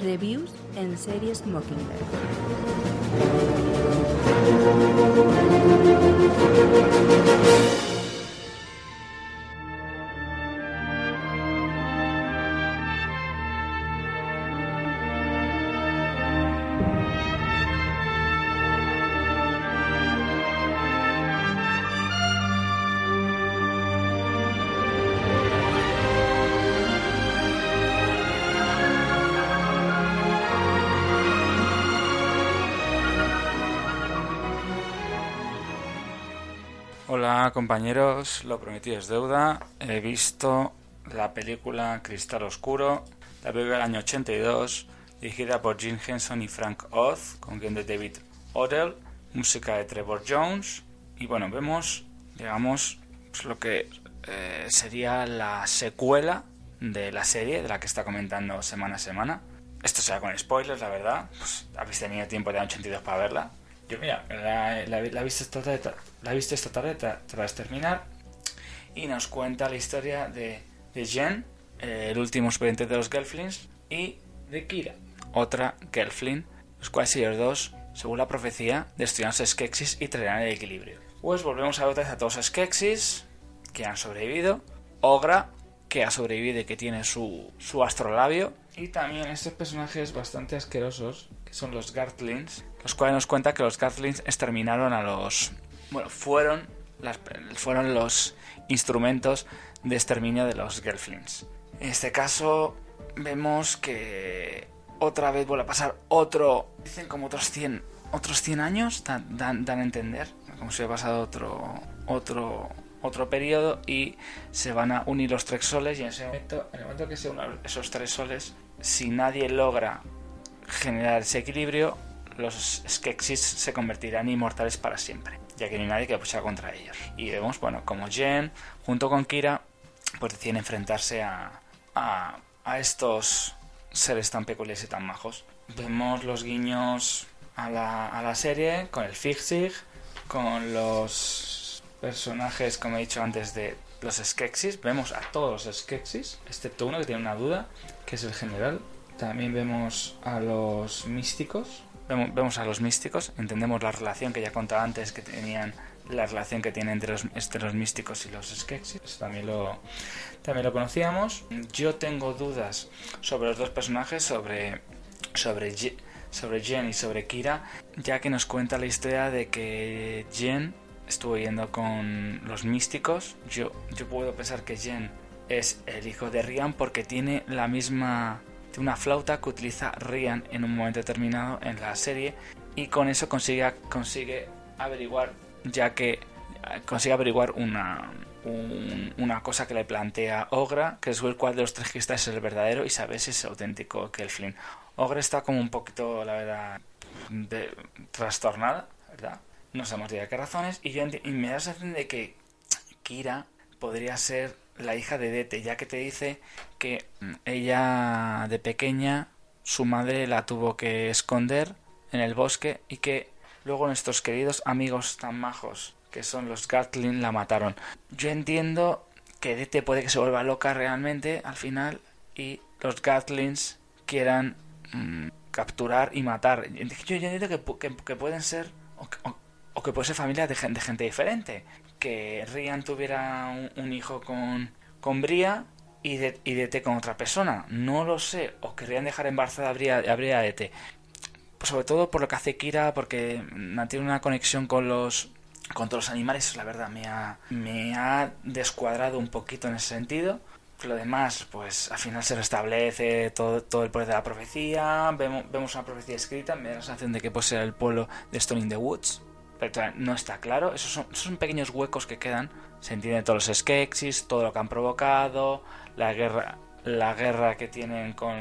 Reviews en series Mockingbird. Hola compañeros, lo prometido es deuda. He visto la película Cristal Oscuro, la película del año 82, dirigida por Jim Henson y Frank Oz, con guion de David Odell, música de Trevor Jones. Y bueno, vemos, digamos, pues, lo que eh, sería la secuela de la serie de la que está comentando semana a semana. Esto será con spoilers, la verdad. Pues habéis tenido tiempo de 82 para verla. Yo, mira, la, la, la esta tarde, la he visto esta tarde tra- tras terminar. Y nos cuenta la historia de, de Jen, eh, el último superviviente de los Gelflings, y de Kira, otra Gelfling, los cuales ellos dos, según la profecía, destruirán sus Skeksis y traerán el equilibrio. Pues volvemos a ver otra vez a todos los Skeksis que han sobrevivido, Ogra, que ha sobrevivido y que tiene su, su astrolabio, y también estos personajes bastante asquerosos, que son los Gartlings, los cuales nos cuenta que los Gartlings exterminaron a los... Bueno, fueron, las, fueron los instrumentos de exterminio de los Gelflings. En este caso vemos que otra vez vuelve a pasar otro... Dicen como otros 100, otros 100 años, dan, dan, dan a entender, como si hubiera pasado otro... otro otro periodo y se van a unir los tres soles y en ese momento, en el momento que se unan esos tres soles, si nadie logra generar ese equilibrio, los Skeksis se convertirán inmortales para siempre, ya que no hay nadie que pueda contra ellos. Y vemos, bueno, como Jen, junto con Kira, pues deciden enfrentarse a, a, a estos seres tan peculiares y tan majos. Vemos los guiños a la, a la serie con el Fixig, con los personajes, como he dicho antes, de los Skeksis. Vemos a todos los Skeksis, excepto uno que tiene una duda, que es el general. También vemos a los místicos. Vemos, a los místicos. Entendemos la relación que ya contaba antes que tenían la relación que tiene entre los, entre los místicos y los Skeksis. También lo, también lo conocíamos. Yo tengo dudas sobre los dos personajes, sobre, sobre, sobre Jen y sobre Kira, ya que nos cuenta la historia de que Jen estuvo yendo con los místicos. Yo, yo puedo pensar que Jen es el hijo de Rian porque tiene la misma tiene una flauta que utiliza Rian en un momento determinado en la serie y con eso consigue consigue averiguar ya que consigue averiguar una un- una cosa que le plantea Ogra, que es el cual de los tres es el verdadero y sabe si es auténtico Kelflin. Ogra está como un poquito, la verdad, de- trastornada, ¿verdad? No sabemos de qué razones y, yo y me da la sensación de que Kira podría ser la hija de Dete, ya que te dice que mm, ella de pequeña su madre la tuvo que esconder en el bosque y que luego nuestros queridos amigos tan majos que son los Gatling la mataron. Yo entiendo que Dete puede que se vuelva loca realmente al final y los Gatlings quieran mm, capturar y matar. Yo, yo entiendo que, que- que pueden ser o que puede ser familia de gente, de diferente. Que Rian tuviera un, hijo con, con Bria y, de, y Dete con otra persona. No lo sé. O querrían dejar embarazada a Bria, a Bria de Dete. Pues sobre todo por lo que hace Kira, porque mantiene una conexión con los con todos los animales, la verdad, me ha, me ha descuadrado un poquito en ese sentido. Lo demás, pues al final se restablece todo, todo el poder de la profecía, vemos, vemos una profecía escrita, me da la sensación de que puede ser el pueblo de Stone in the Woods, pero no está claro, esos son, pequeños huecos que quedan, se entiende todos los Skeksis, todo lo que han provocado, la guerra, la guerra que tienen con,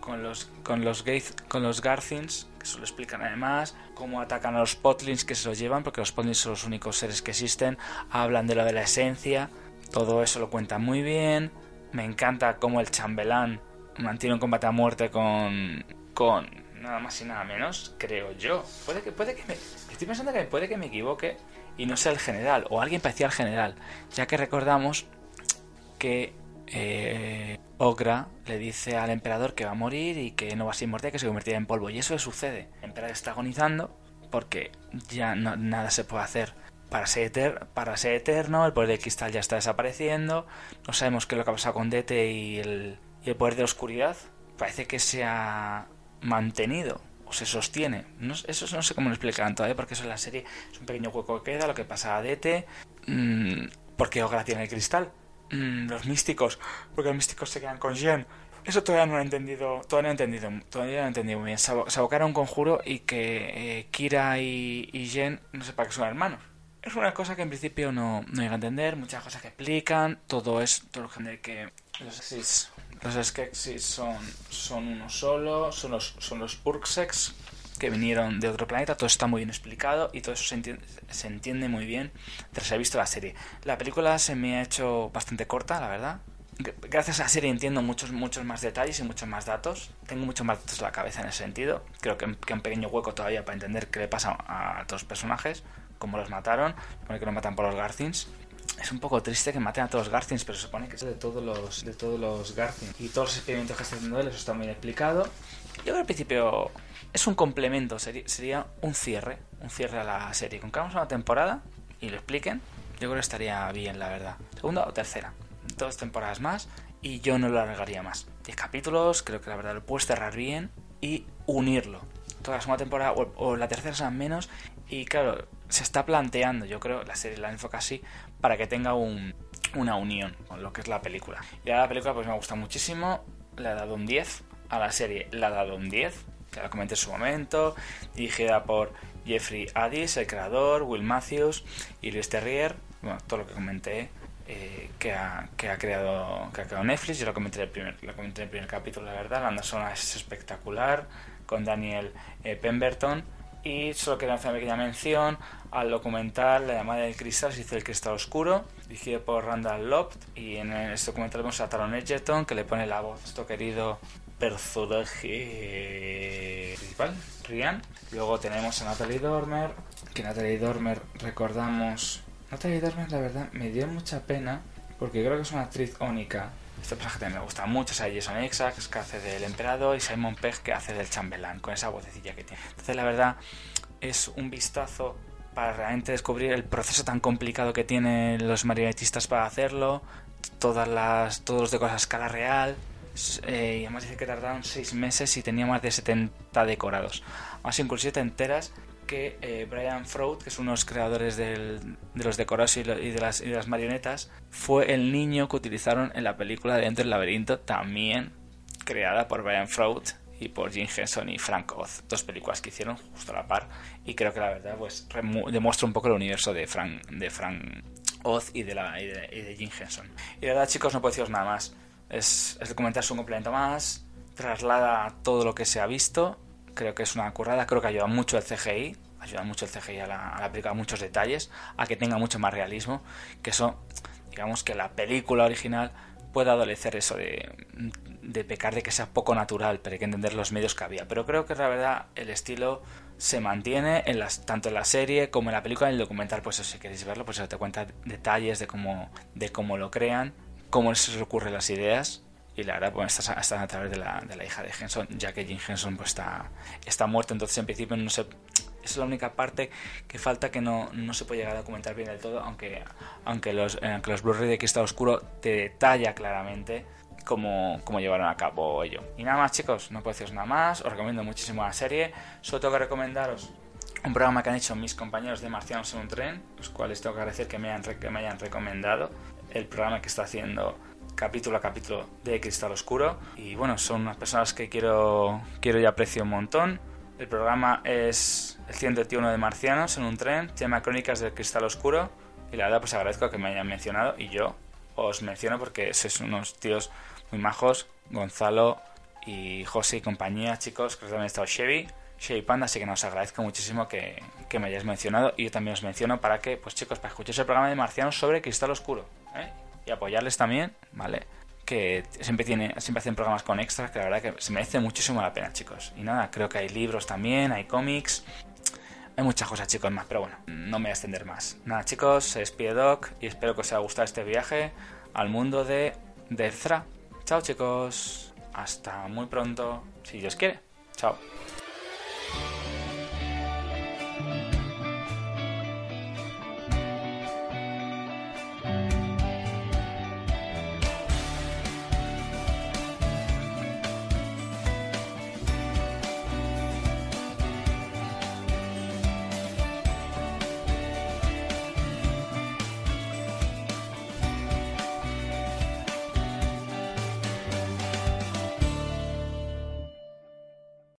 con los con los con los Garthins, que se lo explican además, cómo atacan a los Potlins que se los llevan, porque los Potlins son los únicos seres que existen, hablan de lo de la esencia, todo eso lo cuentan muy bien, me encanta cómo el chambelán mantiene un combate a muerte con con nada más y nada menos, creo yo. Puede que puede que me estoy pensando que puede que me equivoque y no sea el general o alguien parecido al general, ya que recordamos que eh, Ogra le dice al emperador que va a morir y que no va a ser inmortal, que se convertirá en polvo. Y eso le sucede. El emperador está agonizando porque ya nada se puede hacer para ser, para ser eterno, el poder del cristal ya está desapareciendo, no sabemos qué es lo que ha pasado con Dete y el, y el poder de la oscuridad. Parece que se ha mantenido o se sostiene. No, eso no sé cómo lo explican todavía, porque eso en la serie es un pequeño hueco que queda, lo que pasa a Dete, mmm, porque Ogra tiene el cristal. Mm, los místicos, porque los místicos se quedan con Jen. Eso todavía no lo he entendido, todavía no he entendido, todavía no he entendido muy bien. Se abocaron un conjuro y que eh, Kira y, y Jen no sé para qué son hermanos. Es una cosa que en principio no, no llega a entender, muchas cosas que explican, todo es todo lo que los los Skeksis son, son uno solo, son los, son los que vinieron de otro planeta, todo está muy bien explicado y todo eso se entiende, se entiende muy bien tras haber visto la serie. La película se me ha hecho bastante corta, la verdad. Gracias a la serie entiendo muchos, muchos más detalles y muchos más datos. Tengo muchos más datos en la cabeza en ese sentido. Creo que, que un pequeño hueco todavía para entender qué le pasa a todos los personajes como los mataron, supone que lo matan por los Garthins. Es un poco triste que maten a todos los Garthins, pero se supone que es de todos los, de todos los. Y todos los experimentos que están haciendo él, eso está muy explicado. Yo creo que al principio es un complemento, sería, un cierre, un cierre a la serie. Con que hagamos una temporada y lo expliquen, yo creo que estaría bien, la verdad. Segunda o tercera. Dos temporadas más y yo no lo alargaría más. Diez capítulos, creo que la verdad lo puedes cerrar bien y unirlo. Toda la segunda temporada o, la tercera sean menos y claro, se está planteando, yo creo, la serie la enfoca así, para que tenga un, una unión con lo que es la película. Y la película pues me gusta muchísimo, le ha dado un 10, a la serie le ha dado un 10, que la comenté en su momento, dirigida por Jeffrey Addis, el creador, Will Matthews y Luis Terrier, bueno, todo lo que comenté. Eh, que, ha, que, ha, creado que ha creado Netflix yo lo comenté en el primer lo comenté en el primer capítulo la verdad la banda sonora es espectacular con Daniel eh, Pemberton y solo quería hacer una pequeña mención al documental La llamada del cristal, se dice el cristal oscuro, dirigido por Randall Loft. Y en este documental vemos a Taron Egerton, que le pone la voz a nuestro querido personaje principal, Rian. Luego tenemos a Natalie Dormer, que Natalie Dormer recordamos. Natalie Dormer, la verdad, me dio mucha pena, porque creo que es una actriz única este personaje también me gusta mucho. O Jason Isaacs, que hace del emperador, y Simon Pegg, que hace del chambelán, con esa vocecilla que tiene. Entonces, la verdad, es un vistazo para realmente descubrir el proceso tan complicado que tienen los marionetistas para hacerlo, todas las, todos los decoros a escala real. Eh, y además dice que tardaron 6 meses y tenía más de 70 decorados. Más inclusive te enteras que eh, Brian Froud, que es uno de los creadores de los decorados y, de las, marionetas, fue el niño que utilizaron en la película de Dentro del Laberinto, también creada por Brian Froud y por Jim Henson y Frank Oz. Dos películas que hicieron justo a la par. Y creo que la verdad pues demuestra un poco el universo de Frank, de Frank Oz y de, Jim Henson. Y la verdad, chicos, no puedo deciros nada más. Es, es documentarse un complemento más, traslada todo lo que se ha visto creo que es una currada, creo que ayuda mucho el CGI, ayuda mucho el CGI a la, a la película, a muchos detalles, a que tenga mucho más realismo, que eso, digamos que la película original pueda adolecer eso de, de pecar de que sea poco natural, pero hay que entender los medios que había. Pero creo que la verdad el estilo se mantiene en las, tanto en la serie como en la película, en el documental, pues si queréis verlo, pues te cuenta detalles de cómo, de cómo lo crean, cómo se ocurren las ideas y la verdad pues están a través de la, de la hija de Henson ya que Jim Henson pues está, está muerto. Entonces en principio no sé es la única parte que falta que no, no se puede llegar a documentar bien del todo aunque aunque los, aunque los Blu-ray de Cristal Oscuro te detalla claramente cómo, cómo, llevaron a cabo ello. Y nada más chicos no puedo deciros nada más. Os recomiendo muchísimo la serie. Solo tengo que recomendaros un programa que han hecho mis compañeros de Marcianos en un tren, los cuales tengo que agradecer que me, hayan, que me hayan recomendado el programa que está haciendo capítulo a capítulo de Cristal Oscuro. Y bueno, son unas personas que quiero, quiero y aprecio un montón. El programa es el 121 de Marcianos en un tren, se llama Crónicas del Cristal Oscuro. Y la verdad, pues agradezco que me hayan mencionado y yo os menciono porque sois unos tíos muy majos, Gonzalo y José y compañía, chicos, que también estado Chevy, Chevy Panda, así que nos agradezco muchísimo que, que, me hayáis mencionado y yo también os menciono para que, pues chicos, para escuchar el programa de Marcianos sobre Cristal Oscuro. ¿eh? Y apoyarles también, ¿vale? Que siempre, tiene, siempre hacen programas con extras que la verdad que se merece muchísimo la pena, chicos. Y nada, creo que hay libros también, hay cómics, hay muchas cosas, chicos, más, pero bueno, no me voy a extender más. Nada, chicos, se despide Doc y espero que os haya gustado este viaje al mundo de Ezra. Chao chicos, hasta muy pronto, si Dios quiere. Chao.